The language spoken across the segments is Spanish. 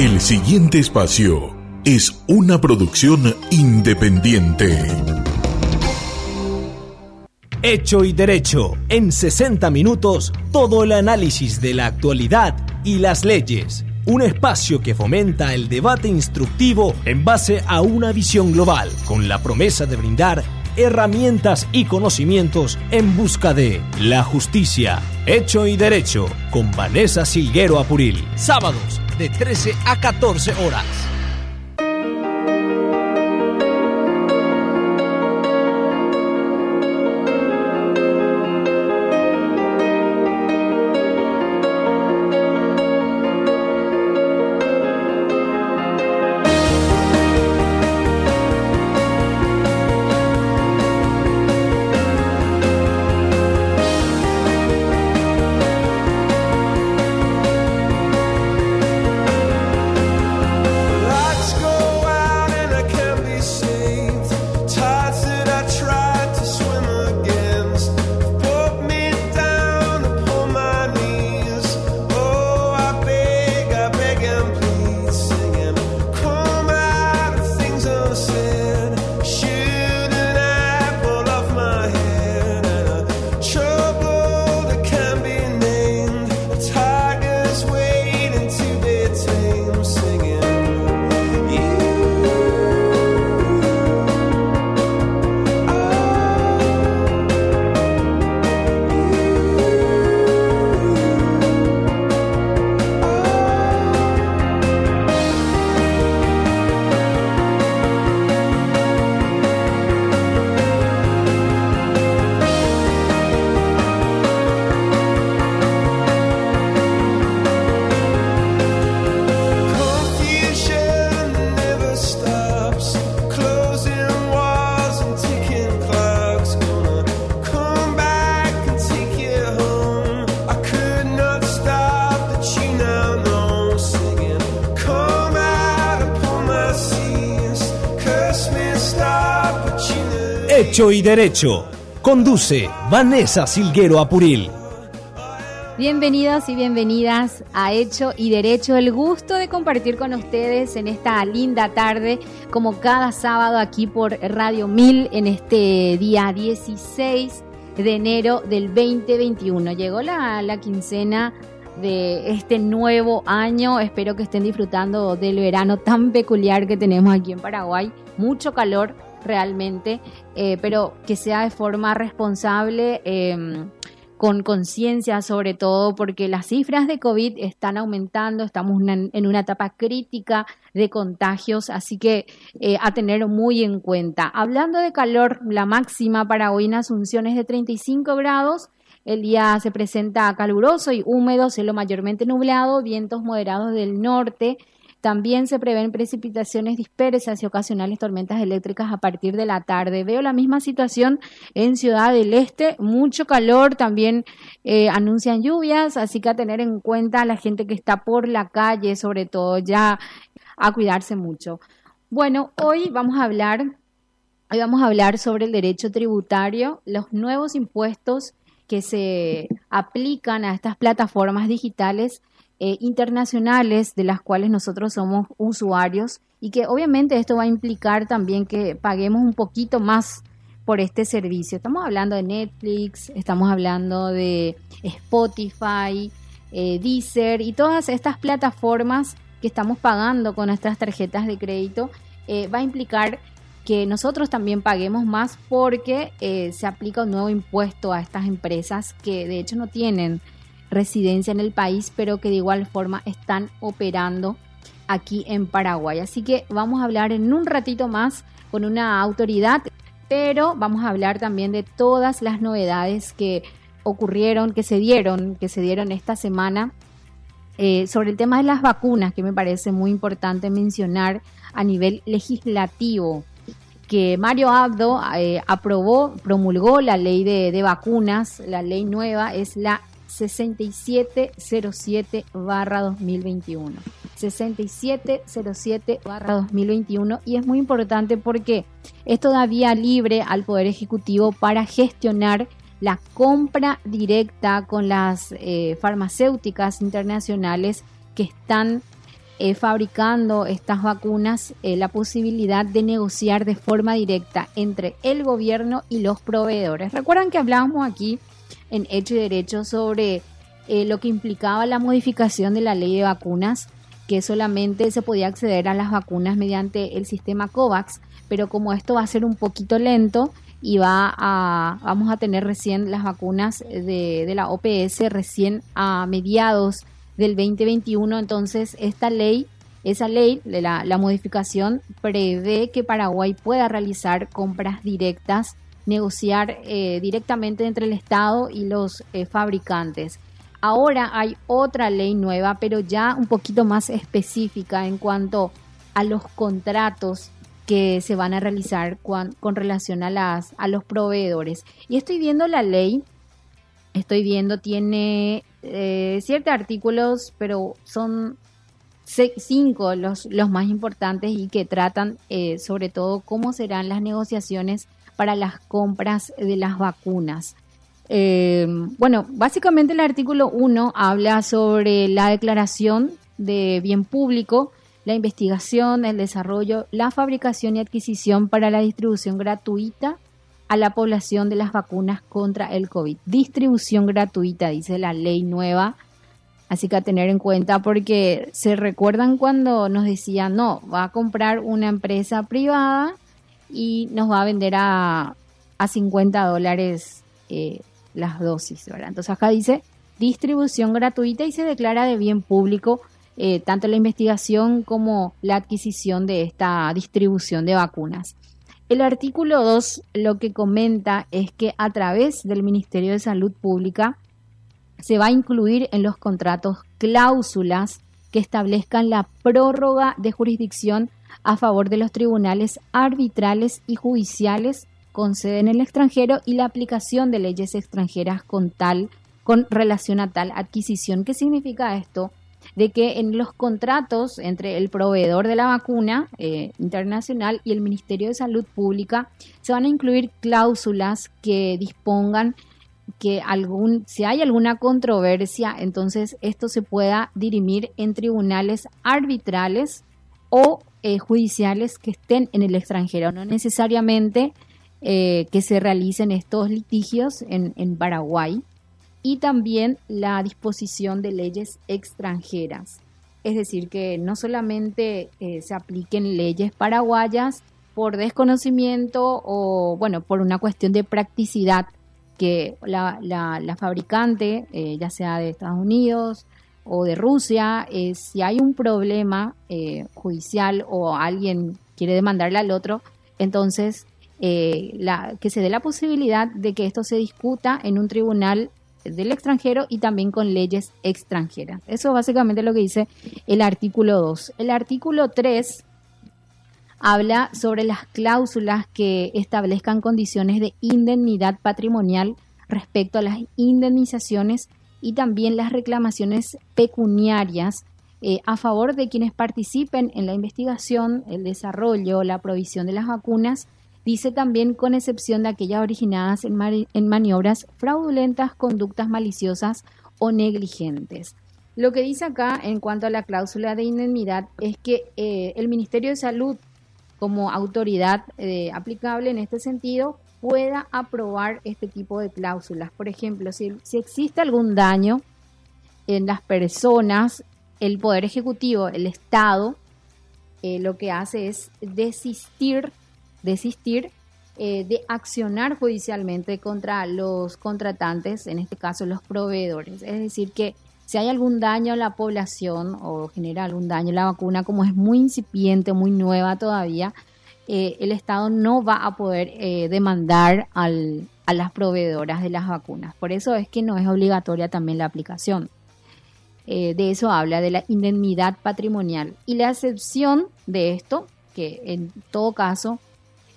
El siguiente espacio es una producción independiente. Hecho y Derecho. En 60 minutos, todo el análisis de la actualidad y las leyes. Un espacio que fomenta el debate instructivo en base a una visión global, con la promesa de brindar herramientas y conocimientos en busca de la justicia. Hecho y Derecho, con Vanessa Silguero Apuril. Sábados, de 13 a 14 horas. Y Derecho. Conduce Vanessa Silguero Apuril. Bienvenidos y bienvenidas a Hecho y Derecho. El gusto de compartir con ustedes en esta linda tarde, como cada sábado aquí por Radio 1000 en este día 16 de enero del 2021. Llegó la, la quincena de este nuevo año. Espero que estén disfrutando del verano tan peculiar que tenemos aquí en Paraguay. Mucho calor realmente, eh, pero que sea de forma responsable. Em, con conciencia sobre todo porque las cifras de COVID están aumentando, estamos en una etapa crítica de contagios, así que eh, a tener muy en cuenta. Hablando de calor, la máxima para hoy en Asunción es de 35 grados. El día se presenta caluroso y húmedo, cielo mayormente nublado, vientos moderados del norte también se prevén precipitaciones dispersas y ocasionales tormentas eléctricas a partir de la tarde. Veo la misma situación en Ciudad del Este, mucho calor, también eh, anuncian lluvias, así que a tener en cuenta a la gente que está por la calle, sobre todo ya a cuidarse mucho. Bueno, hoy vamos a hablar, hoy vamos a hablar sobre el derecho tributario, los nuevos impuestos que se aplican a estas plataformas digitales eh, internacionales de las cuales nosotros somos usuarios y que obviamente esto va a implicar también que paguemos un poquito más por este servicio. Estamos hablando de Netflix, estamos hablando de Spotify, eh, Deezer y todas estas plataformas que estamos pagando con nuestras tarjetas de crédito. Eh, va a implicar que nosotros también paguemos más porque se aplica un nuevo impuesto a estas empresas que de hecho no tienen residencia en el país, pero que de igual forma están operando aquí en Paraguay. Así que vamos a hablar en un ratito más con una autoridad, pero vamos a hablar también de todas las novedades que ocurrieron, que se dieron, que se dieron esta semana eh, sobre el tema de las vacunas, que me parece muy importante mencionar a nivel legislativo que Mario Abdo eh, aprobó, promulgó la ley de, de, vacunas, la ley nueva es la 6707 barra 2021. 6707 barra 2021 y es muy importante porque es todavía libre al Poder Ejecutivo para gestionar la compra directa con las eh, farmacéuticas internacionales que están eh, fabricando estas vacunas eh, la posibilidad de negociar de forma directa entre el gobierno y los proveedores. Recuerdan que hablábamos aquí en Hecho y Derecho sobre eh, lo que implicaba la modificación de la ley de vacunas, que solamente se podía acceder a las vacunas mediante el sistema COVAX, pero como esto va a ser un poquito lento y va a, vamos a tener recién las vacunas de, la OPS recién a mediados del 2021. Entonces, esta ley, esa ley, la, la modificación, prevé que Paraguay pueda realizar compras directas, negociar eh, directamente entre el Estado y los eh, fabricantes. Ahora hay otra ley nueva, pero ya un poquito más específica en cuanto a los contratos que se van a realizar con, con relación a, las, a los proveedores. Y estoy viendo la ley, estoy viendo, tiene eh, ciertos artículos, pero son cinco los, los más importantes y que tratan eh, sobre todo cómo serán las negociaciones para las compras de las vacunas. Eh, bueno, básicamente el artículo 1 habla sobre la declaración de bien público, la investigación, el desarrollo, la fabricación y adquisición para la distribución gratuita a la población de las vacunas contra el COVID. Distribución gratuita, dice la ley nueva. Así que a tener en cuenta porque se recuerdan cuando nos decían, no, va a comprar una empresa privada y nos va a vender a, a 50 dólares eh, las dosis, ¿verdad? Entonces acá dice distribución gratuita y se declara de bien público eh, tanto la investigación como la adquisición de esta distribución de vacunas. El artículo 2 lo que comenta es que a través del Ministerio de Salud Pública se va a incluir en los contratos cláusulas que establezcan la prórroga de jurisdicción a favor de los tribunales arbitrales y judiciales con sede en el extranjero y la aplicación de leyes extranjeras con tal con relación a tal adquisición. ¿Qué significa esto? de que en los contratos entre el proveedor de la vacuna eh, internacional y el Ministerio de Salud Pública se van a incluir cláusulas que dispongan que algún, si hay alguna controversia, entonces esto se pueda dirimir en tribunales arbitrales o eh, judiciales que estén en el extranjero, no necesariamente eh, que se realicen estos litigios en, Paraguay y también la disposición de leyes extranjeras. Es decir, que no solamente eh, se apliquen leyes paraguayas por desconocimiento o, bueno, por una cuestión de practicidad que la, fabricante, ya sea de Estados Unidos o de Rusia, eh, si hay un problema judicial o alguien quiere demandarle al otro, entonces la, que se dé la posibilidad de que esto se discuta en un tribunal del extranjero y también con leyes extranjeras. Eso es básicamente lo que dice el artículo 2. El artículo 3 habla sobre las cláusulas que establezcan condiciones de indemnidad patrimonial respecto a las indemnizaciones y también las reclamaciones pecuniarias eh, a favor de quienes participen en la investigación, el desarrollo, la provisión de las vacunas Dice también con excepción de aquellas originadas en, maniobras fraudulentas, conductas maliciosas o negligentes. Lo que dice acá en cuanto a la cláusula de indemnidad es que eh, el Ministerio de Salud, como autoridad eh, aplicable en este sentido, pueda aprobar este tipo de cláusulas. Por ejemplo, si, existe algún daño en las personas, el Poder Ejecutivo, el Estado, eh, lo que hace es desistir desistir eh, de accionar judicialmente contra los contratantes, en este caso los proveedores. Es decir, que si hay algún daño a la población o genera algún daño a la vacuna, como es muy incipiente, muy nueva todavía, eh, el Estado no va a poder eh, demandar a las proveedoras de las vacunas. Por eso es que no es obligatoria también la aplicación. de eso habla, de la indemnidad patrimonial. Y la excepción de esto, que en todo caso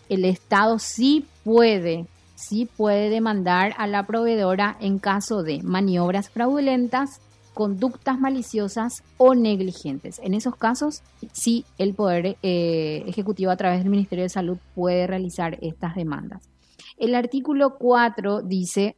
el Estado sí puede, sí puede demandar a la proveedora en caso de maniobras fraudulentas, conductas maliciosas o negligentes. En esos casos, sí el Poder eh, Ejecutivo a través del Ministerio de Salud puede realizar estas demandas. El artículo 4 dice,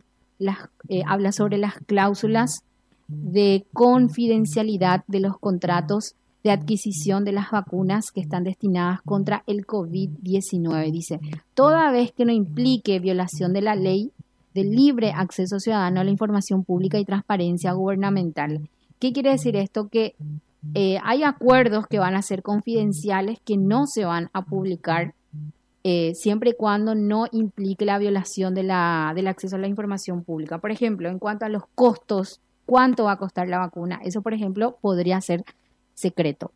eh, habla sobre las cláusulas de confidencialidad de los contratos de adquisición de las vacunas que están destinadas contra el COVID-19. Dice, toda vez que no implique violación de la ley de libre acceso ciudadano a la información pública y transparencia gubernamental. ¿Qué quiere decir esto? Que eh, hay acuerdos que van a ser confidenciales que no se van a publicar eh, siempre y cuando no implique la violación de la, del acceso a la información pública. Por ejemplo, en cuanto a los costos, ¿cuánto va a costar la vacuna? Eso, por ejemplo, podría ser secreto.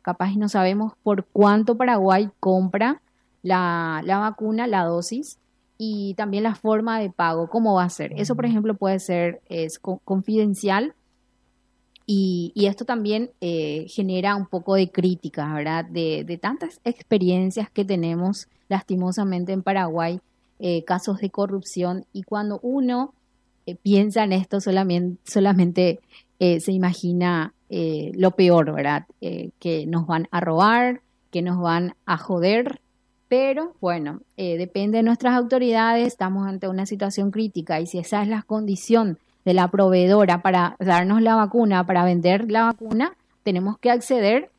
Capaz no sabemos por cuánto Paraguay compra la, la vacuna, la dosis, y también la forma de pago, cómo va a ser. Eso, por ejemplo, puede ser es, confidencial y, esto también eh, genera un poco de crítica, ¿verdad? De, tantas experiencias que tenemos lastimosamente en Paraguay, eh, casos de corrupción, y cuando uno eh, piensa en esto solamente, solamente se imagina lo peor, ¿verdad? que nos van a robar, que nos van a joder, pero bueno, depende de nuestras autoridades, estamos ante una situación crítica y si esa es la condición de la proveedora para darnos la vacuna, para vender la vacuna, tenemos que acceder.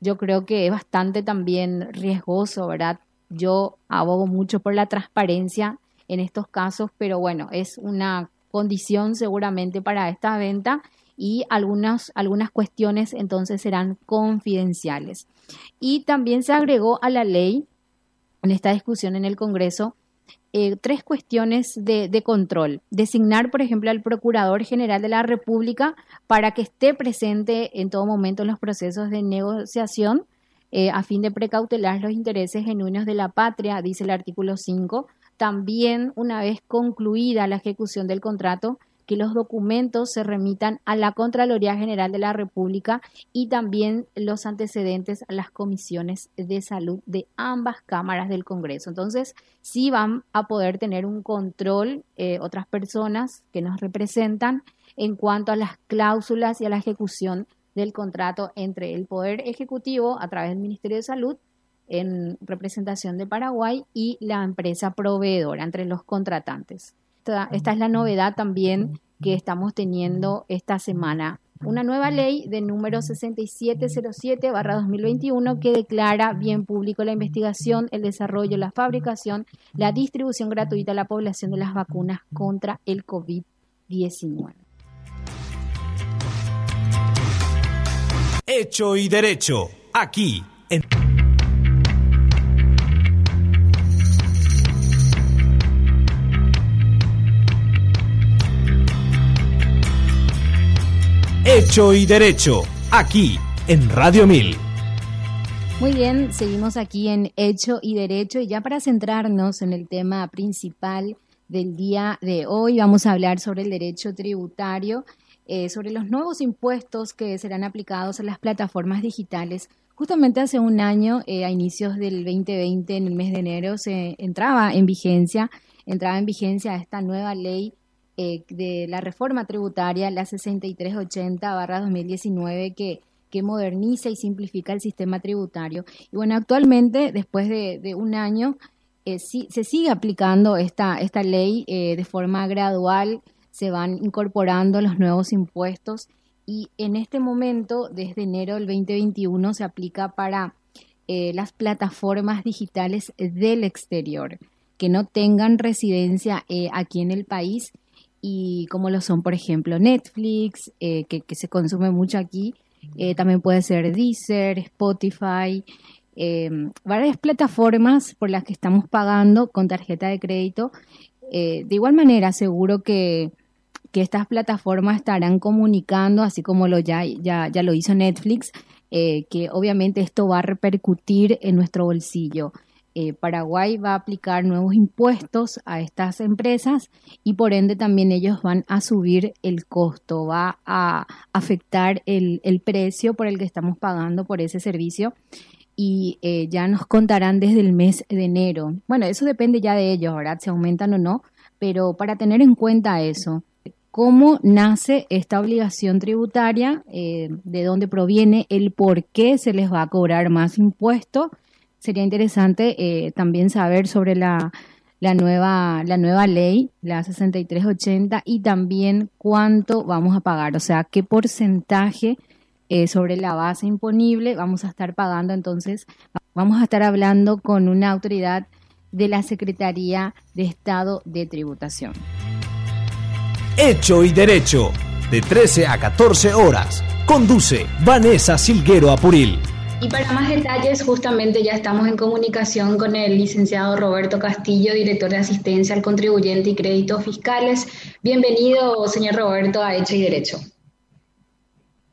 Yo creo que es bastante también riesgoso, ¿verdad? Yo abogo mucho por la transparencia en estos casos, pero bueno, es una condición seguramente para esta venta y algunas, algunas cuestiones entonces serán confidenciales. Y también se agregó a la ley en esta discusión en el Congreso eh, tres cuestiones de, control. Designar, por ejemplo, al Procurador General de la República para que esté presente en todo momento en los procesos de negociación eh, a fin de precautelar los intereses genuinos de la patria, dice el artículo 5. También, una vez concluida la ejecución del contrato, que los documentos se remitan a la Contraloría General de la República y también los antecedentes a las comisiones de salud de ambas cámaras del Congreso. Entonces, sí van a poder tener un control eh, otras personas que nos representan en cuanto a las cláusulas y a la ejecución del contrato entre el Poder Ejecutivo a través del Ministerio de Salud en representación de Paraguay y la empresa proveedora entre los contratantes esta, es la novedad también que estamos teniendo esta semana. Una nueva ley de número 6707-2021 que declara bien público la investigación, el desarrollo, la fabricación, la distribución gratuita a la población de las vacunas contra el COVID-19. Hecho y derecho, aquí Hecho y Derecho, aquí en Radio 1000. Muy bien, seguimos aquí en Hecho y Derecho y ya para centrarnos en el tema principal del día de hoy vamos a hablar sobre el derecho tributario, eh, sobre los nuevos impuestos que serán aplicados a las plataformas digitales. Justamente hace un año, eh, a inicios del 2020, en el mes de enero, se entraba en vigencia, entraba en vigencia esta nueva ley eh, de la reforma tributaria, la 6380-2019, que, que moderniza y simplifica el sistema tributario. Y bueno, actualmente, después de, un año, eh, se sigue aplicando esta, esta ley eh, de forma gradual, se van incorporando los nuevos impuestos y en este momento, desde enero del 2021, se aplica para las plataformas digitales del exterior que no tengan residencia aquí en el país y como lo son, por ejemplo, Netflix, eh, que, se consume mucho aquí, eh, también puede ser Deezer, Spotify, eh, varias plataformas por las que estamos pagando con tarjeta de crédito. de igual manera, seguro que, que, estas plataformas estarán comunicando, así como lo ya, ya, ya lo hizo Netflix, que obviamente esto va a repercutir en nuestro bolsillo. Eh, Paraguay va a aplicar nuevos impuestos a estas empresas y por ende también ellos van a subir el costo, va a afectar el, precio por el que estamos pagando por ese servicio y eh, ya nos contarán desde el mes de enero. Bueno, eso depende ya de ellos, ¿verdad? Si aumentan o no, pero para tener en cuenta eso, cómo nace esta obligación tributaria, eh, de dónde proviene, el por qué se les va a cobrar más impuestos sería interesante eh, también saber sobre la, nueva, la nueva ley, la 6380, y también cuánto vamos a pagar, o sea, qué porcentaje eh, sobre la base imponible, vamos a estar pagando entonces, vamos a estar hablando con una autoridad de la Secretaría de Estado de Tributación. Hecho y Derecho, de 13 a 14 horas. Conduce Vanessa Silguero Apuril. Y para más detalles, justamente ya estamos en comunicación con el licenciado Roberto Castillo, director de asistencia al contribuyente y créditos fiscales. Bienvenido, señor Roberto, a Hecho y Derecho.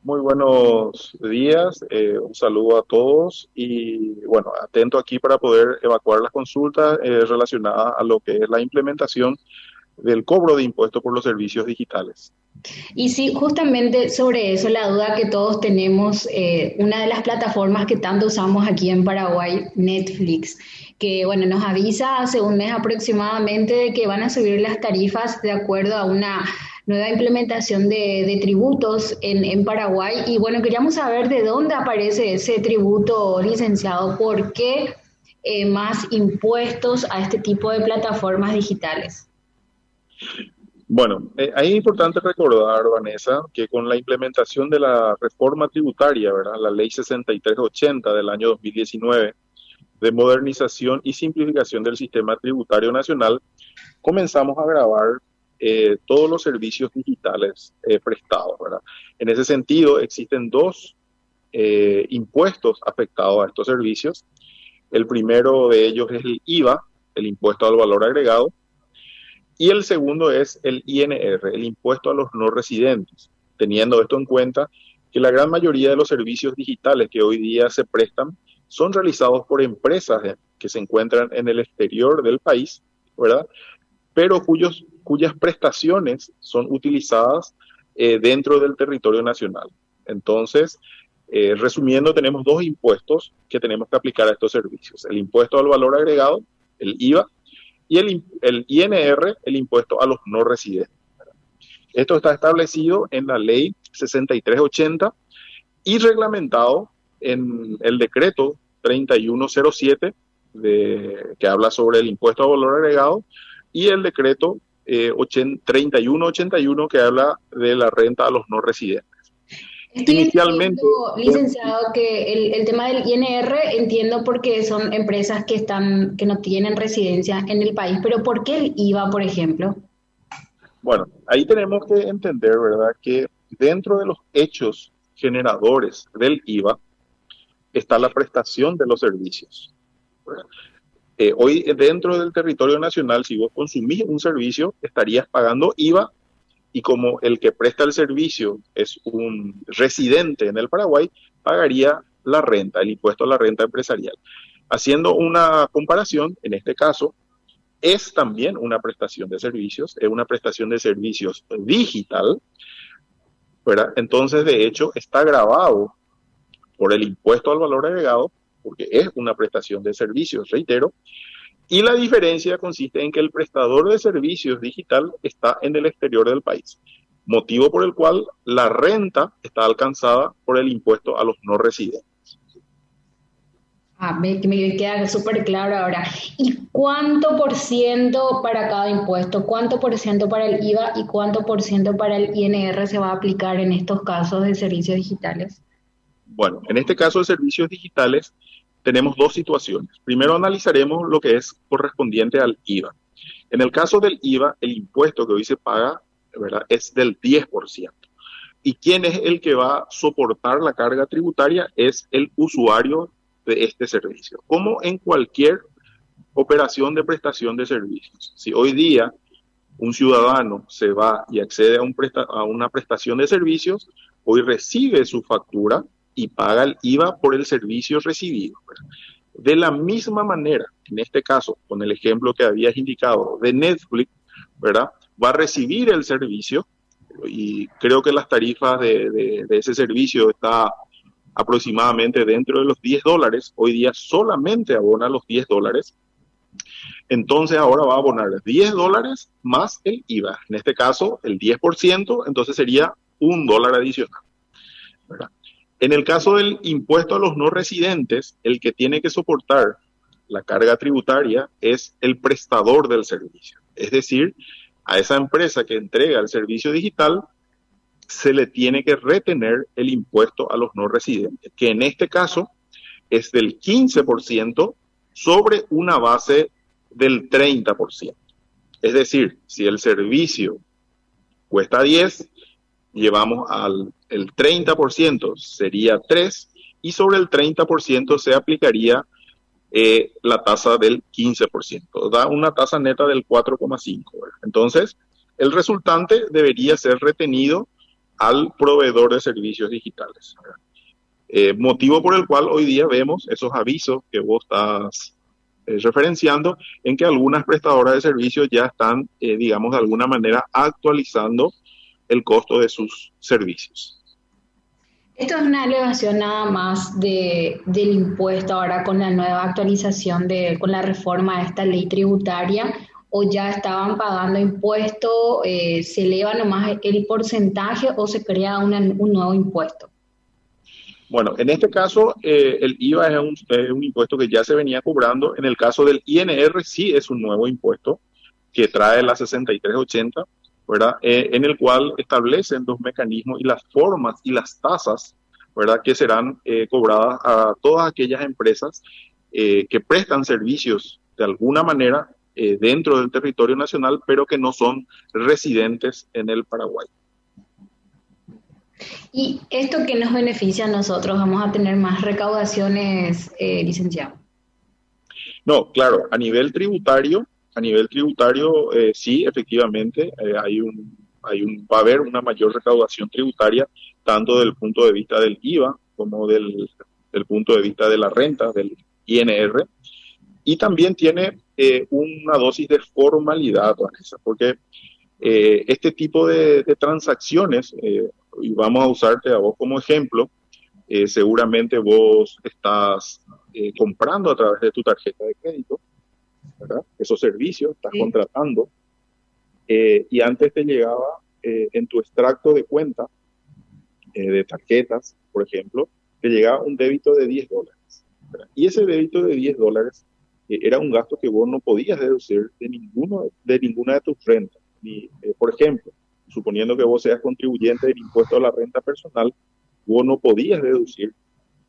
Muy buenos días, eh, un saludo a todos y bueno, atento aquí para poder evacuar las consultas eh, relacionadas a lo que es la implementación del cobro de impuestos por los servicios digitales. Y sí, justamente sobre eso, la duda que todos tenemos, eh, una de las plataformas que tanto usamos aquí en Paraguay, Netflix, que bueno, nos avisa hace un mes aproximadamente de que van a subir las tarifas de acuerdo a una nueva implementación de, tributos en, Paraguay. Y bueno, queríamos saber de dónde aparece ese tributo licenciado, por qué eh, más impuestos a este tipo de plataformas digitales. Bueno, eh, ahí es importante recordar, Vanessa, que con la implementación de la reforma tributaria, ¿verdad? la ley 6380 del año 2019, de modernización y simplificación del sistema tributario nacional, comenzamos a grabar eh, todos los servicios digitales eh, prestados. ¿verdad? En ese sentido, existen dos impuestos afectados a estos servicios. El primero de ellos es el IVA, el impuesto al valor agregado, y el segundo es el INR, el impuesto a los no residentes, teniendo esto en cuenta que la gran mayoría de los servicios digitales que hoy día se prestan son realizados por empresas que se encuentran en el exterior del país, ¿verdad? Pero cuyos, cuyas prestaciones son utilizadas eh, dentro del territorio nacional. Entonces, eh, resumiendo, tenemos dos impuestos que tenemos que aplicar a estos servicios. El impuesto al valor agregado, el IVA, y el, el INR, el impuesto a los no residentes. Esto está establecido en la ley 6380 y reglamentado en el decreto 3107 de, que habla sobre el impuesto a valor agregado y el decreto eh, 3181 que habla de la renta a los no residentes. Inicialmente, licenciado, que el, tema del INR entiendo porque son empresas que están que no tienen residencia en el país, pero ¿por qué el IVA, por ejemplo? Bueno, ahí tenemos que entender, ¿verdad?, que dentro de los hechos generadores del IVA está la prestación de los servicios. Eh, hoy dentro del territorio nacional, si vos consumís un servicio, estarías pagando IVA y como el que presta el servicio es un residente en el Paraguay, pagaría la renta, el impuesto a la renta empresarial. Haciendo una comparación, en este caso, es también una prestación de servicios, es una prestación de servicios digital, ¿verdad? Entonces, de hecho, está grabado por el impuesto al valor agregado, porque es una prestación de servicios, reitero, y la diferencia consiste en que el prestador de servicios digital está en el exterior del país, motivo por el cual la renta está alcanzada por el impuesto a los no residentes. Ah, me, me queda súper claro ahora. ¿Y cuánto por ciento para cada impuesto? ¿Cuánto por ciento para el IVA y cuánto por ciento para el INR se va a aplicar en estos casos de servicios digitales? Bueno, en este caso de servicios digitales, tenemos dos situaciones. Primero analizaremos lo que es correspondiente al IVA. En el caso del IVA, el impuesto que hoy se paga es del 10%. ¿Y quién es el que va a soportar la carga tributaria? Es el usuario de este servicio, como en cualquier operación de prestación de servicios. Si hoy día un ciudadano se va y accede a, a una prestación de servicios, hoy recibe su factura y paga el IVA por el servicio recibido. De la misma manera, en este caso, con el ejemplo que habías indicado de Netflix, ¿verdad? Va a recibir el servicio y creo que las tarifas de, ese servicio está aproximadamente dentro de los 10 dólares. Hoy día solamente abona los 10 dólares. Entonces ahora va a abonar 10 dólares más el IVA. En este caso, el 10%, entonces sería un dólar adicional. ¿verdad? En el caso del impuesto a los no residentes, el que tiene que soportar la carga tributaria es el prestador del servicio. Es decir, a esa empresa que entrega el servicio digital, se le tiene que retener el impuesto a los no residentes, que en este caso es del 15% sobre una base del 30%. Es decir, si el servicio cuesta 10, llevamos al el 30%, sería 3, y sobre el 30% se aplicaría eh, la tasa del 15%. Da una tasa neta del 4,5. Entonces, el resultante debería ser retenido al proveedor de servicios digitales. Eh, motivo por el cual hoy día vemos esos avisos que vos estás eh, referenciando en que algunas prestadoras de servicios ya están, digamos, de alguna manera actualizando el costo de sus servicios. Esto es una elevación nada más de, del impuesto ahora con la nueva actualización, de, con la reforma de esta ley tributaria, o ya estaban pagando impuesto, eh, se eleva nomás el porcentaje o se crea un nuevo impuesto. Bueno, en este caso eh, el IVA es un, es un, impuesto que ya se venía cobrando. En el caso del INR sí es un nuevo impuesto que trae la 6380 ¿verdad? Eh, en el cual establecen los mecanismos y las formas y las tasas, ¿verdad? Que serán eh, cobradas a todas aquellas empresas eh, que prestan servicios de alguna manera dentro del territorio nacional, pero que no son residentes en el Paraguay. ¿Y esto que nos beneficia a nosotros? ¿Vamos a tener más recaudaciones, licenciado? No, claro, a nivel tributario, a nivel tributario, eh, sí, efectivamente, eh, hay un, hay un, va a haber una mayor recaudación tributaria, tanto desde el punto de vista del IVA como del, punto de vista de la renta, del INR, y también tiene eh, una dosis de formalidad, Vanessa, porque este tipo de, de transacciones, y vamos a usarte a vos como ejemplo, seguramente vos estás comprando a través de tu tarjeta de crédito, esos servicios, estás contratando, eh, y antes te llegaba eh, en tu extracto de cuenta eh, de tarjetas, por ejemplo, te llegaba un débito de 10 dólares. Y ese débito de 10 dólares era un gasto que vos no podías deducir de, ninguno, de ninguna de tus rentas. Ni, por ejemplo, suponiendo que vos seas contribuyente del impuesto a la renta personal, vos no podías deducir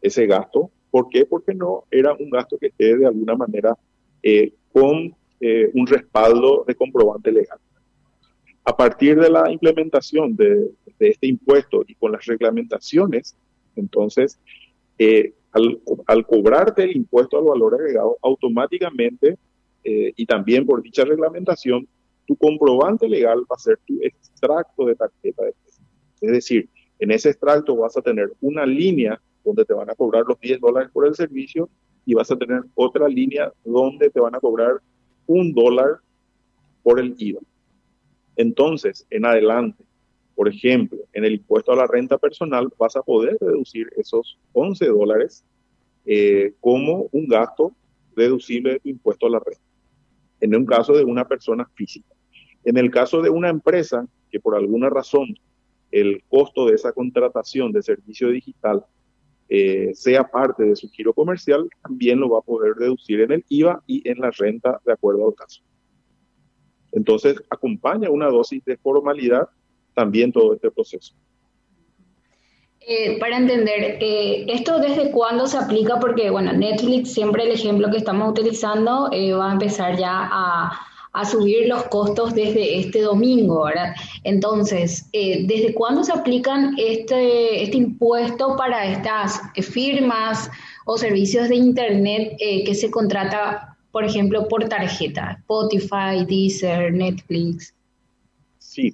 ese gasto. ¿Por qué? Porque no era un gasto que esté de alguna manera eh, con eh, un respaldo de comprobante legal. A partir de la implementación de, este impuesto y con las reglamentaciones, entonces, eh, al, cobrarte el impuesto al valor agregado, automáticamente eh, y también por dicha reglamentación, tu comprobante legal va a ser tu extracto de tarjeta de crédito. Es decir, en ese extracto vas a tener una línea donde te van a cobrar los 10 dólares por el servicio y vas a tener otra línea donde te van a cobrar un dólar por el IVA. Entonces, en adelante, por ejemplo, en el impuesto a la renta personal vas a poder deducir esos 11 dólares eh, como un gasto deducible de tu impuesto a la renta, en un caso de una persona física. En el caso de una empresa que por alguna razón el costo de esa contratación de servicio digital eh, sea parte de su giro comercial, también lo va a poder deducir en el IVA y en la renta de acuerdo al caso. Entonces, acompaña una dosis de formalidad también todo este proceso. Eh, para entender, eh, ¿esto desde cuándo se aplica? Porque, bueno, Netflix, siempre el ejemplo que estamos utilizando, va a empezar ya a, a subir los costos desde este domingo, ¿verdad? Entonces, eh, ¿desde cuándo se aplican este, este impuesto para estas firmas o servicios de Internet eh, que se contrata, por ejemplo, por tarjeta? Spotify, Deezer, Netflix. Sí,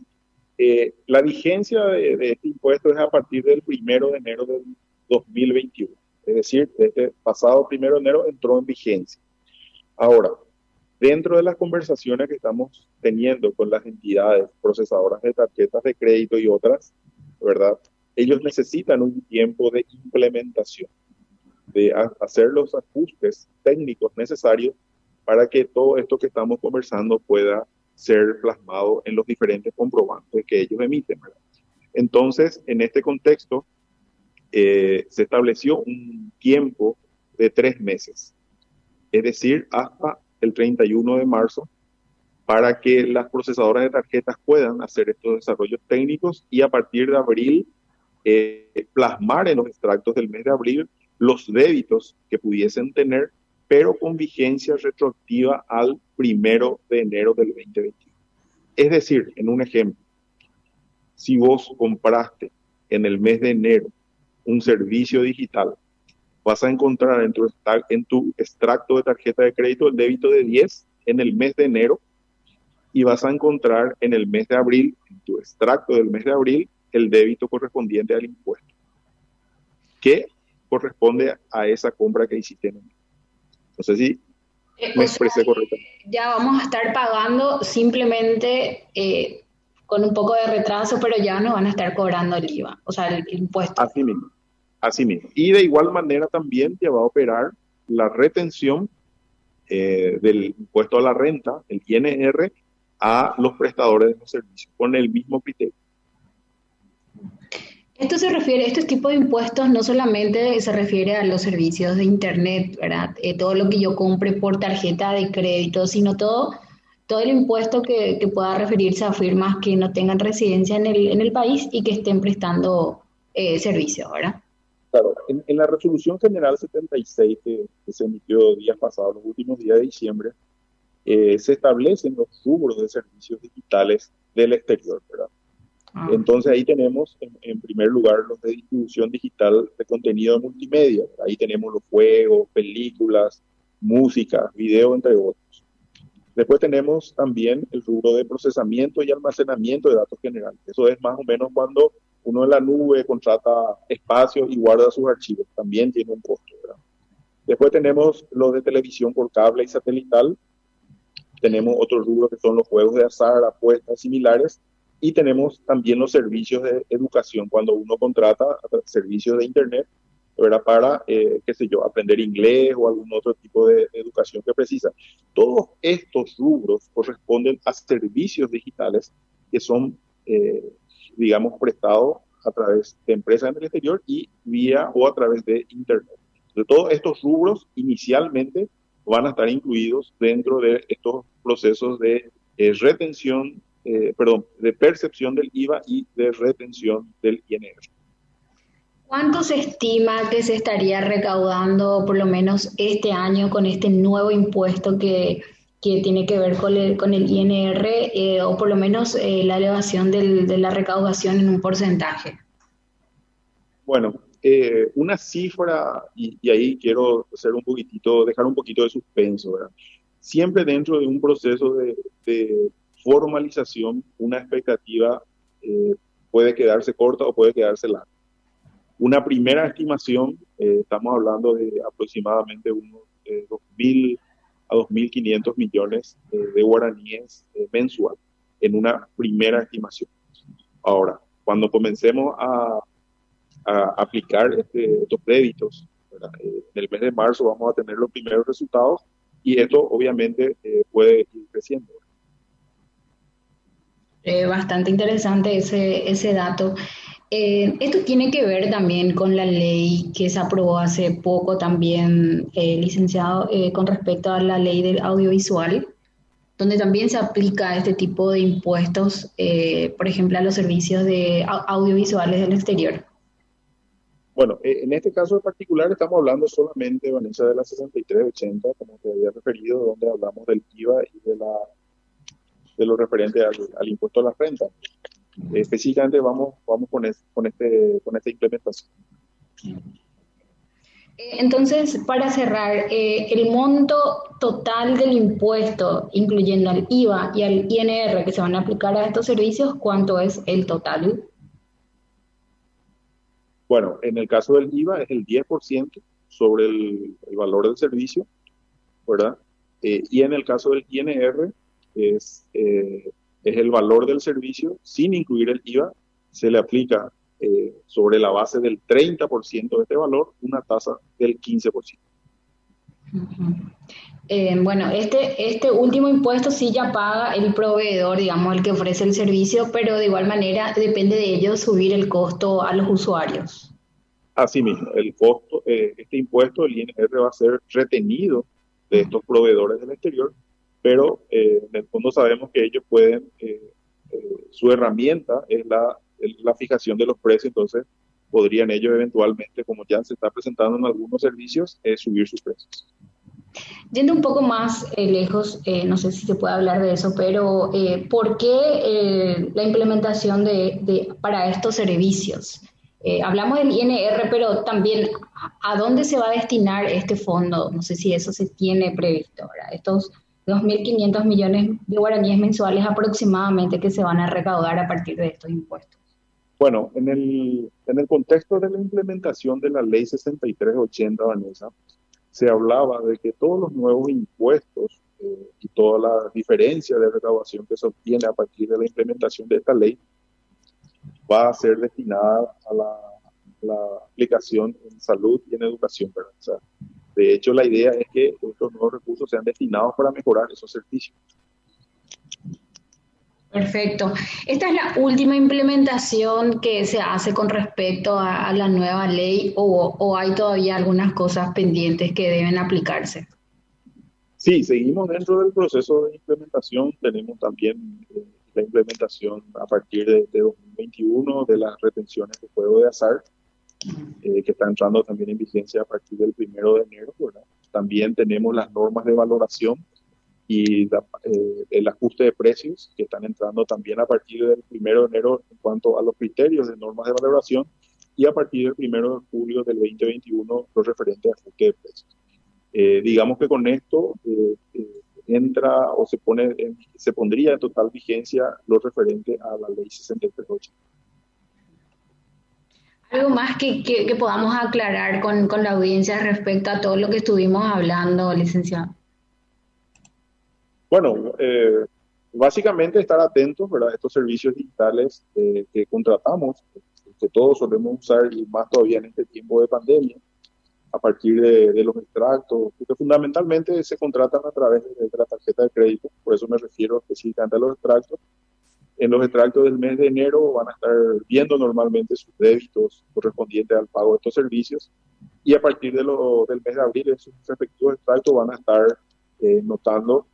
eh, la vigencia de, de, este impuesto es a partir del primero de enero del 2021. Es decir, desde pasado primero de enero entró en vigencia. Ahora, Dentro de las conversaciones que estamos teniendo con las entidades procesadoras de tarjetas de crédito y otras, ¿verdad? Ellos necesitan un tiempo de implementación, de hacer los ajustes técnicos necesarios para que todo esto que estamos conversando pueda ser plasmado en los diferentes comprobantes que ellos emiten. ¿verdad? Entonces, en este contexto, eh, se estableció un tiempo de tres meses, es decir, hasta el 31 de marzo para que las procesadoras de tarjetas puedan hacer estos desarrollos técnicos y a partir de abril eh, plasmar en los extractos del mes de abril los débitos que pudiesen tener, pero con vigencia retroactiva al primero de enero del 2021. Es decir, en un ejemplo, si vos compraste en el mes de enero un servicio digital, vas a encontrar en tu, en tu extracto de tarjeta de crédito el débito de 10 en el mes de enero y vas a encontrar en el mes de abril, en tu extracto del mes de abril, el débito correspondiente al impuesto, que corresponde a esa compra que hiciste No sé si eh, me expresé correctamente. Ya vamos a estar pagando simplemente eh, con un poco de retraso, pero ya no van a estar cobrando el IVA, o sea, el, impuesto. Así mismo, así mismo. Y de igual manera también te va a operar la retención eh, del impuesto a la renta, el INR, a los prestadores de los servicios, con el mismo criterio. Esto se refiere, este tipo de impuestos no solamente se refiere a los servicios de Internet, ¿verdad? Eh, todo lo que yo compre por tarjeta de crédito, sino todo, todo el impuesto que, pueda referirse a firmas que no tengan residencia en el, en el país y que estén prestando eh, servicios, ¿verdad? Claro, en, la resolución general 76 que, que, se emitió días pasados, los últimos días de diciembre, eh, se establecen los rubros de servicios digitales del exterior, ¿verdad? Ah. Entonces ahí tenemos en, primer lugar los de distribución digital de contenido multimedia. Ahí tenemos los juegos, películas, música, video, entre otros. Después tenemos también el rubro de procesamiento y almacenamiento de datos generales. Eso es más o menos cuando uno en la nube contrata espacio y guarda sus archivos. También tiene un costo. ¿verdad? Después tenemos los de televisión por cable y satelital, tenemos otros rubros que son los juegos de azar, apuestas similares, y tenemos también los servicios de educación, cuando uno contrata servicios de Internet, ¿verdad? Para, eh, qué sé yo, aprender inglés o algún otro tipo de educación que precisa. Todos estos rubros corresponden a servicios digitales que son, eh, digamos, prestados a través de empresas en el exterior y vía o a través de Internet. De todos estos rubros, inicialmente, van a estar incluidos dentro de estos procesos de eh, retención, eh, perdón, de percepción del IVA y de retención del INR. ¿Cuánto se estima que se estaría recaudando por lo menos este año con este nuevo impuesto que, tiene que ver con el, con el INR eh, o por lo menos la elevación de la recaudación en un porcentaje? Bueno, eh, una cifra, y, ahí quiero hacer un poquitito, dejar un poquito de suspenso, siempre dentro de un proceso de, formalización, una expectativa eh, puede quedarse corta o puede quedarse larga. Una primera estimación, eh, estamos hablando de aproximadamente unos 2.000 a 2.500 millones de guaraníes mensual, en una primera estimación. Ahora, cuando comencemos a a aplicar este, estos créditos. Eh, en el mes de marzo vamos a tener los primeros resultados y esto obviamente eh, puede ir creciendo. Eh, bastante interesante ese, ese dato. Esto tiene que ver también con la ley que se aprobó hace poco también, licenciado, con respecto a la ley del audiovisual, donde también se aplica este tipo de impuestos, por ejemplo, a los servicios de audiovisuales del exterior. Bueno, eh, en este caso particular estamos hablando solamente, Vanessa, de la 6380, como te había referido, donde hablamos del IVA y de, la, de lo referente al, impuesto a la renta. Específicamente vamos, vamos con, con, este, con esta implementación. Eh, entonces, para cerrar, eh, el monto total del impuesto, incluyendo al IVA y al INR que se van a aplicar a estos servicios, ¿cuánto es el total? Bueno, en el caso del IVA es el 10% sobre el, valor del servicio, ¿verdad? Eh, y en el caso del INR es, eh, es el valor del servicio sin incluir el IVA, se le aplica eh, sobre la base del 30% de este valor una tasa del 15%. bueno, este, este último impuesto sí ya paga el proveedor, digamos, el que ofrece el servicio, pero de igual manera depende de ellos subir el costo a los usuarios. Asimismo, el costo, eh, este impuesto, el INR va a ser retenido de estos proveedores del exterior pero en el fondo sabemos que ellos pueden, su herramienta es la, la fijación de los precios, entonces podrían ellos eventualmente, como ya se está presentando en algunos servicios, subir sus precios. Yendo un poco más eh, lejos, eh, no sé si se puede hablar de eso, pero eh, ¿por qué la implementación de, para estos servicios? hablamos del INR, pero también ¿a dónde se va a destinar este fondo? No sé si eso se tiene previsto, ¿verdad? Estos 2.500 millones de guaraníes mensuales aproximadamente que se van a recaudar a partir de estos impuestos. Bueno, en el, en el contexto de la implementación de la ley 6380, Vanessa, se hablaba de que todos los nuevos impuestos eh, y toda la diferencia de recaudación que se obtiene a partir de la implementación de esta ley va a ser destinada a la, aplicación en salud y en educación. De hecho, la idea es que estos nuevos recursos sean destinados para mejorar esos servicios. Perfecto. Esta es la última implementación que se hace con respecto a, la nueva ley o, hay todavía algunas cosas pendientes que deben aplicarse. Sí, seguimos dentro del proceso de implementación. Tenemos también eh, la implementación a partir de, 2021 de las retenciones de juego de azar, eh, que está entrando también en vigencia a partir del primero de enero. También tenemos las normas de valoración y eh, el ajuste de precios que están entrando también a partir del primero de enero en cuanto a los criterios de normas de valoración y a partir del primero de julio del 2021 lo referente a ajuste de precios. Eh, digamos que con esto eh, entra o se pone se pondría en total vigencia lo referente a la ley 638. Algo más que, que, podamos aclarar con, con la audiencia respecto a todo lo que estuvimos hablando, licenciado. Bueno, eh, básicamente estar atentos a estos servicios digitales eh, que contratamos, que todos solemos usar y más todavía en este tiempo de pandemia, a partir de, los extractos, que fundamentalmente se contratan a través de, la tarjeta de crédito, por eso me refiero específicamente a los extractos. En los extractos del mes de enero van a estar viendo normalmente sus débitos correspondientes al pago de estos servicios y a partir de del mes de abril esos respectivos extractos van a estar eh, notando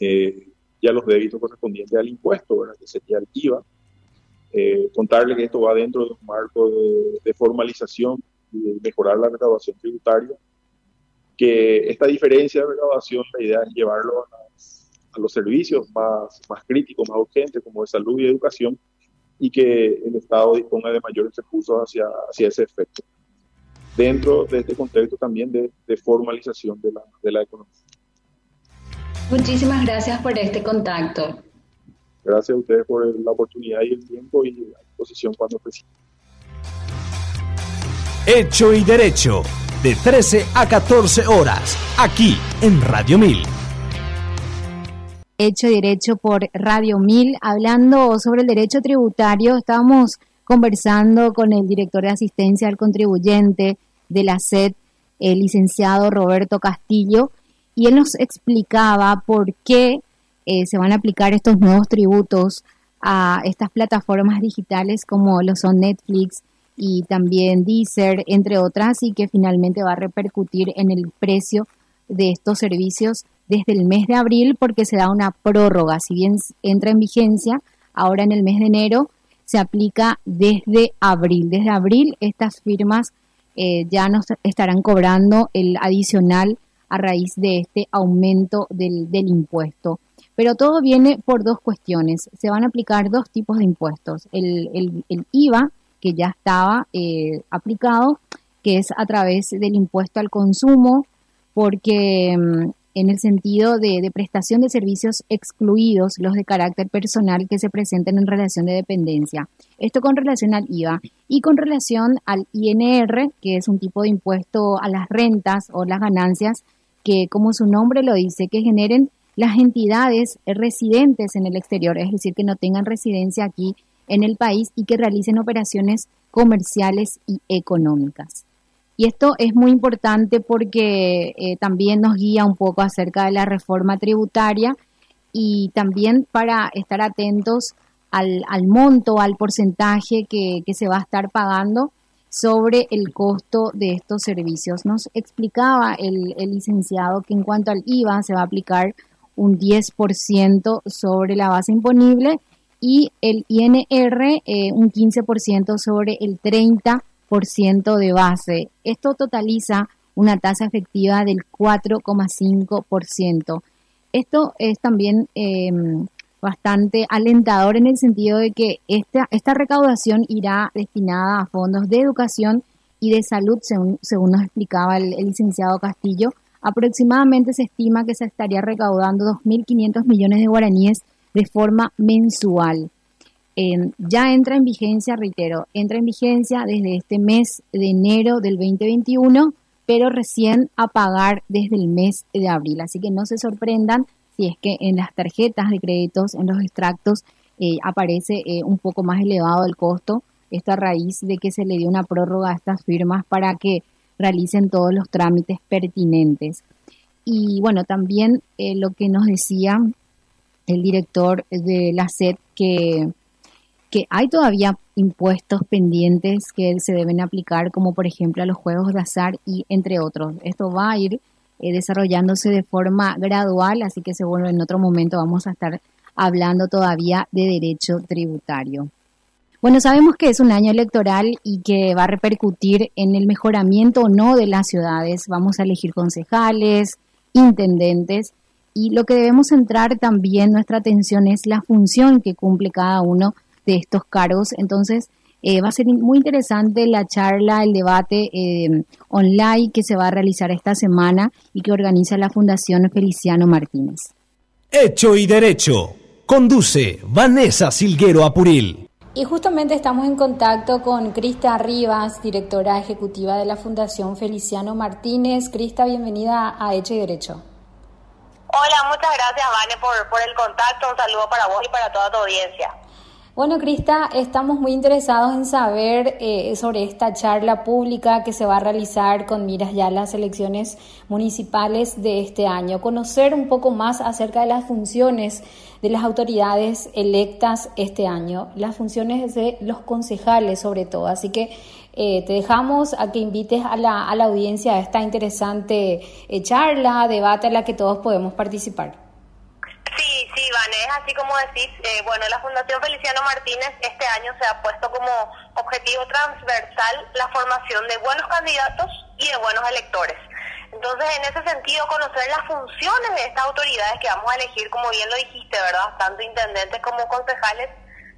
eh, ya los débitos correspondientes al impuesto, ¿verdad? que sería el IVA. Eh, contarle que esto va dentro de un marco de, formalización y de mejorar la recaudación tributaria, que esta diferencia de recaudación, la idea es llevarlo a, los servicios más, más críticos, más urgentes, como de salud y educación, y que el Estado disponga de mayores recursos hacia, hacia ese efecto, dentro de este contexto también de, de formalización de la, de la economía. Muchísimas gracias por este contacto. Gracias a ustedes por la oportunidad y el tiempo y la disposición cuando precisen. Hecho y Derecho, de 13 a 14 horas, aquí en Radio 1000. Hecho Derecho por Radio 1000, hablando sobre el derecho tributario, estábamos conversando con el director de asistencia al contribuyente de la SED, el licenciado Roberto Castillo, y él nos explicaba por qué eh, se van a aplicar estos nuevos tributos a estas plataformas digitales como lo son Netflix y también Deezer, entre otras, y que finalmente va a repercutir en el precio de estos servicios desde el mes de abril porque se da una prórroga. Si bien entra en vigencia ahora en el mes de enero, se aplica desde abril. Desde abril estas firmas eh, ya nos estarán cobrando el adicional a raíz de este aumento del, impuesto. Pero todo viene por dos cuestiones. Se van a aplicar dos tipos de impuestos. El, IVA, que ya estaba eh, aplicado, que es a través del impuesto al consumo, porque mm, en el sentido de, prestación de servicios excluidos los de carácter personal que se presenten en relación de dependencia. Esto con relación al IVA y con relación al INR, que es un tipo de impuesto a las rentas o las ganancias que, como su nombre lo dice, que generen las entidades residentes en el exterior, es decir, que no tengan residencia aquí en el país y que realicen operaciones comerciales y económicas. Y esto es muy importante porque eh, también nos guía un poco acerca de la reforma tributaria y también para estar atentos al, monto, al porcentaje que, se va a estar pagando sobre el costo de estos servicios. Nos explicaba el, licenciado que en cuanto al IVA se va a aplicar un 10% sobre la base imponible y el INR eh, un 15% sobre el 30% de base. Esto totaliza una tasa efectiva del 4,5%. Esto es también em, bastante alentador en el sentido de que esta, recaudación irá destinada a fondos de educación y de salud, según, según nos explicaba el, licenciado Castillo. Aproximadamente se estima que se estaría recaudando 2.500 millones de guaraníes de forma mensual. Ya entra en vigencia, reitero, entra en vigencia desde este mes de enero del 2021, pero recién a pagar desde el mes de abril. Así que no se sorprendan si es que en las tarjetas de créditos, en los extractos, eh, aparece eh, un poco más elevado el costo esta raíz de que se le dio una prórroga a estas firmas para que realicen todos los trámites pertinentes. Y bueno, también eh, lo que nos decía el director de la SED, que, que hay todavía impuestos pendientes que se deben aplicar, como por ejemplo a los juegos de azar y entre otros. Esto va a ir eh, desarrollándose de forma gradual, así que seguro en otro momento vamos a estar hablando todavía de derecho tributario. Bueno, sabemos que es un año electoral y que va a repercutir en el mejoramiento o no de las ciudades. Vamos a elegir concejales, intendentes y lo que debemos centrar también nuestra atención es la función que cumple cada uno de estos cargos. Entonces, eh, va a ser muy interesante la charla, el debate eh, online que se va a realizar esta semana y que organiza la Fundación Feliciano Martínez. Hecho y Derecho. Conduce Vanessa Silguero Apuril. Y justamente estamos en contacto con Crista Rivas, directora ejecutiva de la Fundación Feliciano Martínez. Crista, bienvenida a Hecho y Derecho. Hola, muchas gracias, Vane, por, por el contacto. Un saludo para vos y para toda tu audiencia. Bueno, Crista, estamos muy interesados en saber eh, sobre esta charla pública que se va a realizar con miras ya a las elecciones municipales de este año. Conocer un poco más acerca de las funciones de las autoridades electas este año, las funciones de los concejales sobre todo. Así que eh, te dejamos a que invites a la, a audiencia a esta interesante eh, charla, debate en la que todos podemos participar. Sí, sí, es así como decís, eh, bueno, la Fundación Feliciano Martínez este año se ha puesto como objetivo transversal la formación de buenos candidatos y de buenos electores. Entonces, en ese sentido, conocer las funciones de estas autoridades que vamos a elegir, como bien lo dijiste, ¿verdad? Tanto intendentes como concejales,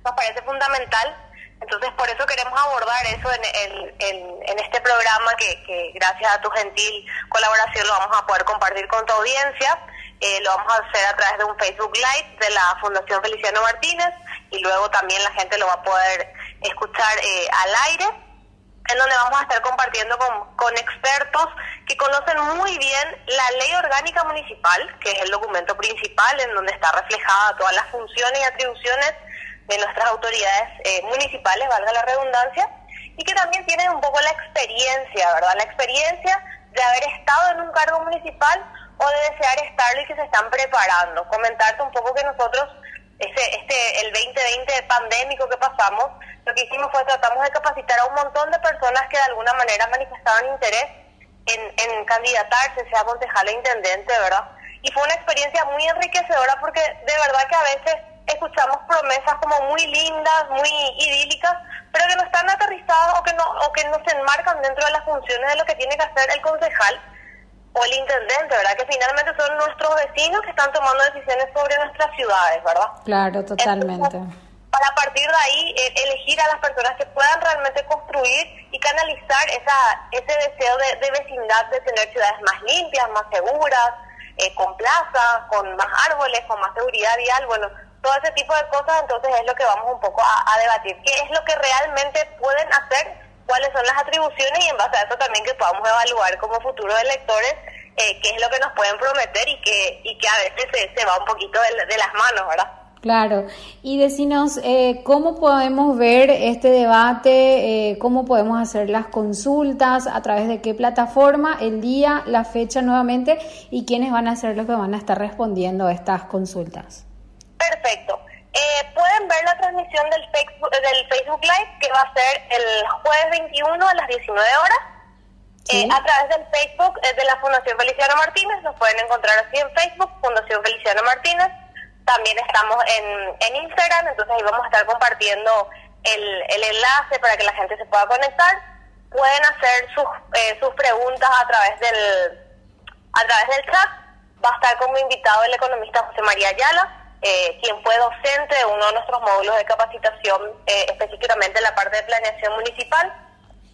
nos parece fundamental. Entonces, por eso queremos abordar eso en, en este programa que, que, gracias a tu gentil colaboración, lo vamos a poder compartir con tu audiencia. Eh, lo vamos a hacer a través de un Facebook Live de la Fundación Feliciano Martínez y luego también la gente lo va a poder escuchar eh, al aire, en donde vamos a estar compartiendo con, expertos que conocen muy bien la ley orgánica municipal, que es el documento principal en donde está reflejada todas las funciones y atribuciones de nuestras autoridades eh, municipales, valga la redundancia, y que también tienen un poco la experiencia, ¿verdad? La experiencia de haber estado en un cargo municipal o de desear estarlo y que se están preparando. Comentarte un poco que nosotros, este, este, el 2020 pandémico que pasamos, lo que hicimos fue tratamos de capacitar a un montón de personas que de alguna manera manifestaban interés en, en candidatarse, sea concejal o intendente, ¿verdad? Y fue una experiencia muy enriquecedora porque de verdad que a veces escuchamos promesas como muy lindas, muy idílicas, pero que no están aterrizadas o que no, o que no se enmarcan dentro de las funciones de lo que tiene que hacer el concejal o el intendente, ¿verdad? Que finalmente son nuestros vecinos que están tomando decisiones sobre nuestras ciudades, ¿verdad? Claro, totalmente. para partir de ahí eh, elegir a las personas que puedan realmente construir y canalizar esa, ese deseo de, vecindad, de tener ciudades más limpias, más seguras, eh, con plazas, con más árboles, con más seguridad vial, bueno, todo ese tipo de cosas, entonces es lo que vamos un poco a, a debatir. ¿Qué es lo que realmente pueden hacer cuáles son las atribuciones y en base a eso también que podamos evaluar como futuros electores eh, qué es lo que nos pueden prometer y que, y que a veces se, se va un poquito de, las manos, ¿verdad? Claro, y decinos eh, cómo podemos ver este debate, eh, cómo podemos hacer las consultas, a través de qué plataforma, el día, la fecha nuevamente y quiénes van a ser los que van a estar respondiendo a estas consultas. Perfecto. Eh, pueden ver la transmisión del Facebook, del Facebook Live que va a ser el jueves 21 a las 19 horas. Eh, a través del Facebook de la Fundación Feliciano Martínez, nos pueden encontrar así en Facebook, Fundación Feliciano Martínez. También estamos en, en Instagram, entonces ahí vamos a estar compartiendo el, el enlace para que la gente se pueda conectar. Pueden hacer sus, eh, sus preguntas a través del a través del chat. Va a estar como invitado el economista José María Ayala, eh, quien fue docente de uno de nuestros módulos de capacitación, eh, específicamente en la parte de planeación municipal.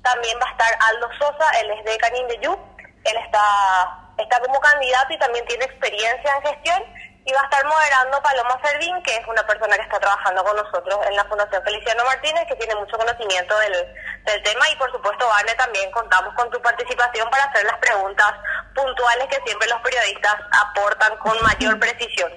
También va a estar Aldo Sosa, él es de Canin de Yu, él está, está como candidato y también tiene experiencia en gestión y va a estar moderando Paloma Servín, que es una persona que está trabajando con nosotros en la Fundación Feliciano Martínez, que tiene mucho conocimiento del, del tema. Y por supuesto, Vane, también contamos con tu participación para hacer las preguntas puntuales que siempre los periodistas aportan con mayor precisión.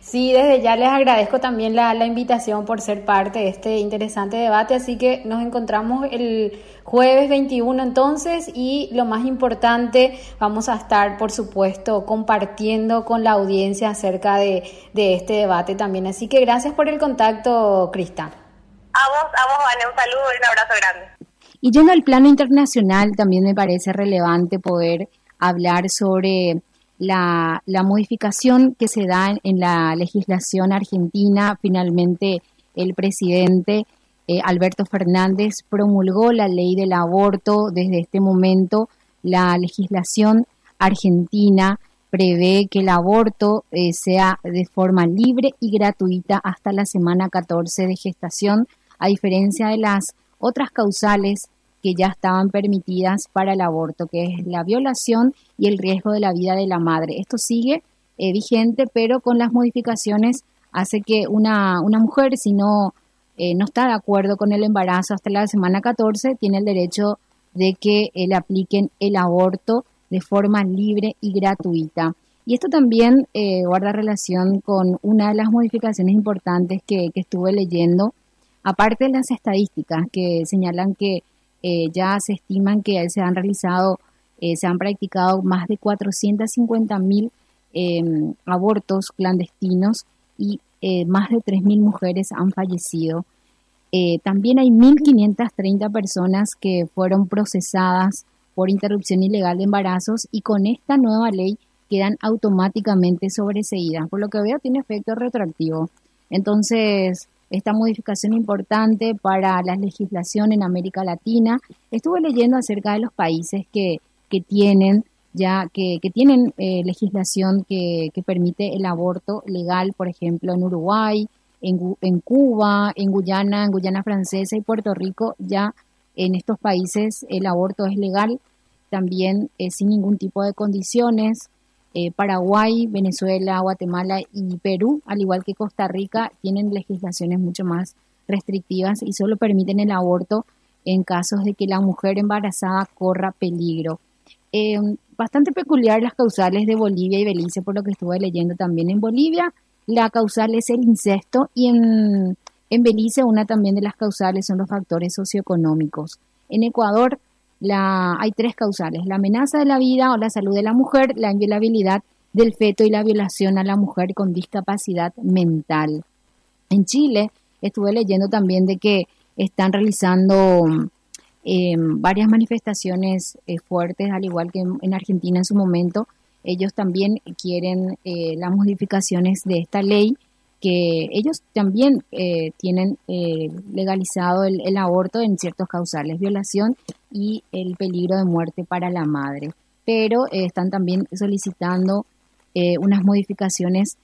Sí, desde ya les agradezco también la, la, invitación por ser parte de este interesante debate, así que nos encontramos el jueves 21 entonces y lo más importante, vamos a estar por supuesto compartiendo con la audiencia acerca de, de este debate también, así que gracias por el contacto, Crista. A vos, a vos, Vane, un saludo y un abrazo grande. Y yendo al plano internacional, también me parece relevante poder hablar sobre la, la modificación que se da en, la legislación argentina. Finalmente, el presidente eh, Alberto Fernández promulgó la ley del aborto. Desde este momento, la legislación argentina prevé que el aborto eh, sea de forma libre y gratuita hasta la semana 14 de gestación, a diferencia de las otras causales que ya estaban permitidas para el aborto, que es la violación y el riesgo de la vida de la madre. Esto sigue eh, vigente, pero con las modificaciones hace que una, una mujer, si no, eh, no está de acuerdo con el embarazo hasta la semana 14, tiene el derecho de que le apliquen el aborto de forma libre y gratuita. Y esto también eh, guarda relación con una de las modificaciones importantes que, que estuve leyendo, aparte de las estadísticas que señalan que eh, ya se estiman que se han realizado, eh, se han practicado más de 450 mil em, abortos clandestinos y eh, más de 3.000 mujeres han fallecido. también hay 1.530 personas que fueron procesadas por interrupción ilegal de embarazos y con esta nueva ley quedan automáticamente sobreseídas, por lo que veo tiene efecto retroactivo. Entonces, esta modificación importante para la legislación en América Latina. Estuve leyendo acerca de los países que, que tienen ya que, que tienen eh, legislación que, que, permite el aborto legal, por ejemplo, en Uruguay, en, en, Cuba, en Guyana, en Guyana Francesa y Puerto Rico, ya en estos países el aborto es legal, también eh, sin ningún tipo de condiciones. Eh, Paraguay, Venezuela, Guatemala y Perú, al igual que Costa Rica, tienen legislaciones mucho más restrictivas y solo permiten el aborto en casos de que la mujer embarazada corra peligro. Eh, bastante peculiar las causales de Bolivia y Belice, por lo que estuve leyendo también. En Bolivia la causal es el incesto y en, en Belice una también de las causales son los factores socioeconómicos. En Ecuador la, hay tres causales, la amenaza de la vida o la salud de la mujer, la inviolabilidad del feto y la violación a la mujer con discapacidad mental. En Chile estuve leyendo también de que están realizando eh, varias manifestaciones eh, fuertes, al igual que en, Argentina en su momento. Ellos también quieren eh, las modificaciones de esta ley que ellos también eh, tienen eh, legalizado el, aborto en ciertos causales, violación y el peligro de muerte para la madre, pero eh, están también solicitando unas modificaciones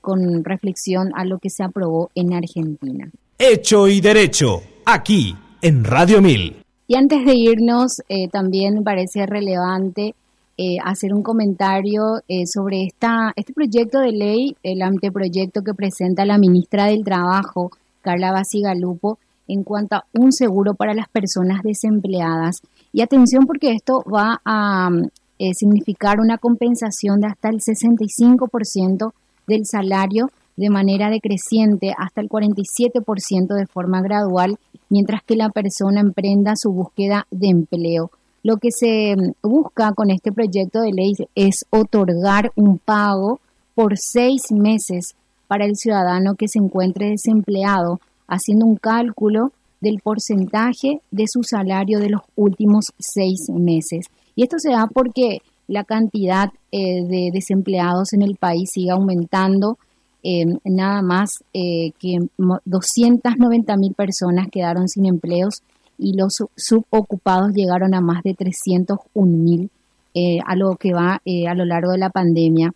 con reflexión a lo que se aprobó en Argentina. Hecho y derecho, aquí en Radio 1000. Y antes de irnos, también parece relevante eh, hacer un comentario eh, sobre esta, este proyecto de ley, el anteproyecto que presenta la ministra del Trabajo, Carla Basigalupo, en cuanto a un seguro para las personas desempleadas. Y atención porque esto va a eh, significar una compensación de hasta el 65% del salario de manera decreciente hasta el 47% de forma gradual, mientras que la persona emprenda su búsqueda de empleo. Lo que se mm, busca con este proyecto de ley es otorgar un pago por seis meses para el ciudadano que se encuentre desempleado, haciendo un cálculo del porcentaje de su salario de los últimos seis meses. Y esto se da porque la cantidad eh, de desempleados en el país sigue aumentando. Em, nada más eh, que 290 mil personas quedaron sin empleos y los subocupados llegaron a más de 301 mil eh, a lo que va a lo largo de la pandemia.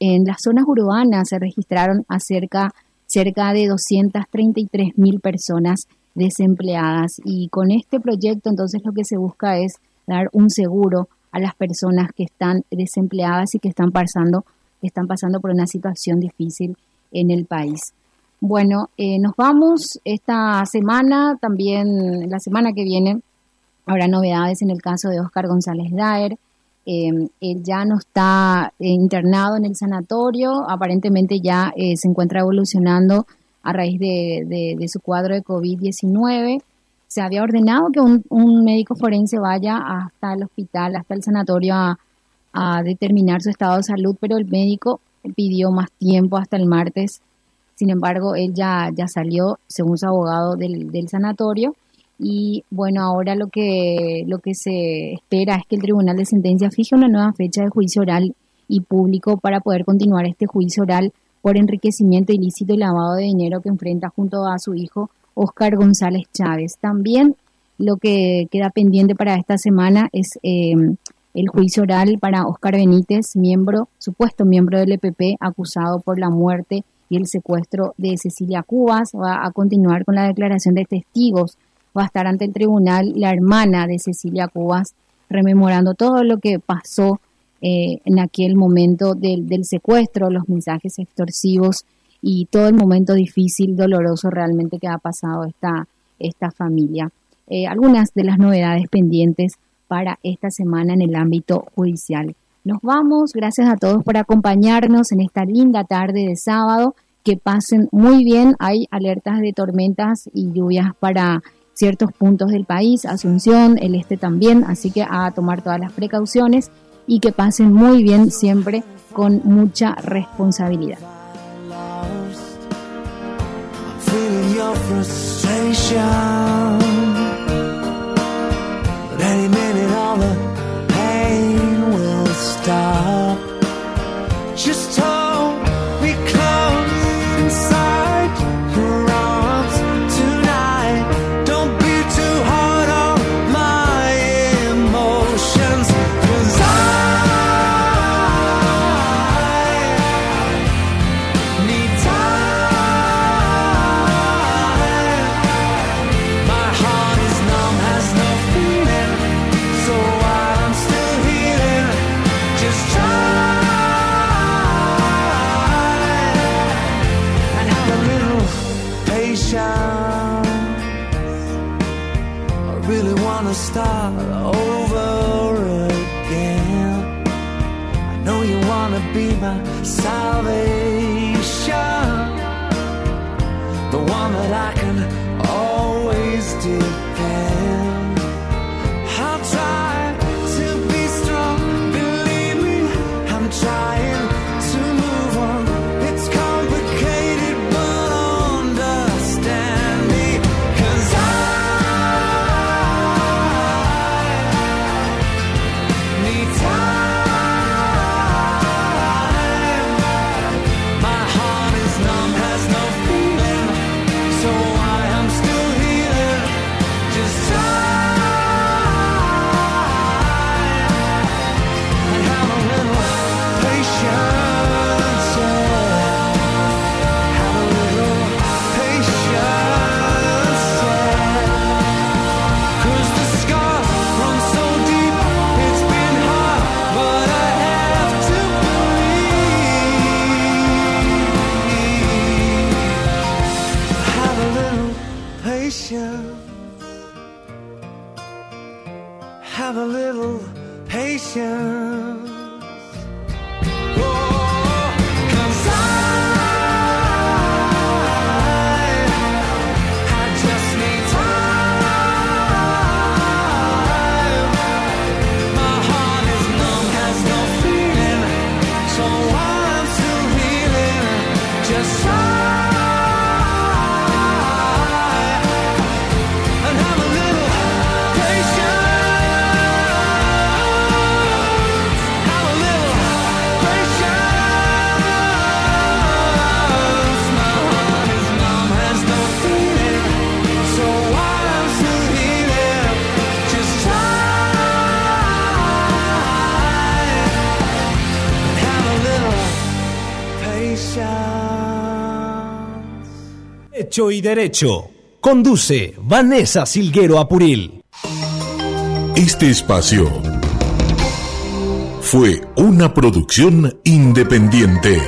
En las zonas urbanas se registraron a cerca, de 233 mil personas desempleadas y con este proyecto entonces lo que se busca es dar un seguro a las personas que están desempleadas y que están pasando, están pasando por una situación difícil en el país. Bueno, eh, nos vamos esta semana, también la semana que viene habrá novedades en el caso de Oscar González Daer. Em, él ya no está eh, internado en el sanatorio, aparentemente ya eh, se encuentra evolucionando a raíz de, de su cuadro de COVID-19 se había ordenado que un, médico forense vaya hasta el hospital, hasta el sanatorio a, determinar su estado de salud, pero el médico pidió más tiempo hasta el martes. Sin embargo, él ya, ya salió, según su abogado, del, del sanatorio. Y bueno, ahora lo que, lo que se espera es que el Tribunal de Sentencia fije una nueva fecha de juicio oral y público para poder continuar este juicio oral por enriquecimiento ilícito y lavado de dinero que enfrenta junto a su hijo Oscar González Chávez. También lo que queda pendiente para esta semana es em, el juicio oral para Oscar Benítez, miembro, supuesto miembro del EPP, acusado por la muerte y el secuestro de Cecilia Cubas. Va a continuar con la declaración de testigos. Va a estar ante el tribunal la hermana de Cecilia Cubas, rememorando todo lo que pasó eh, en aquel momento del, secuestro, los mensajes extorsivos y todo el momento difícil, doloroso realmente que ha pasado esta, esta familia. Eh, algunas de las novedades pendientes para esta semana en el ámbito judicial. Nos vamos, gracias a todos por acompañarnos en esta linda tarde de sábado. Que pasen muy bien, hay alertas de tormentas y lluvias para ciertos puntos del país, Asunción, el este también, así que a tomar todas las precauciones y que pasen muy bien siempre con mucha responsabilidad. Derecho. Conduce Vanessa Silguero Apuril. Este espacio fue una producción independiente.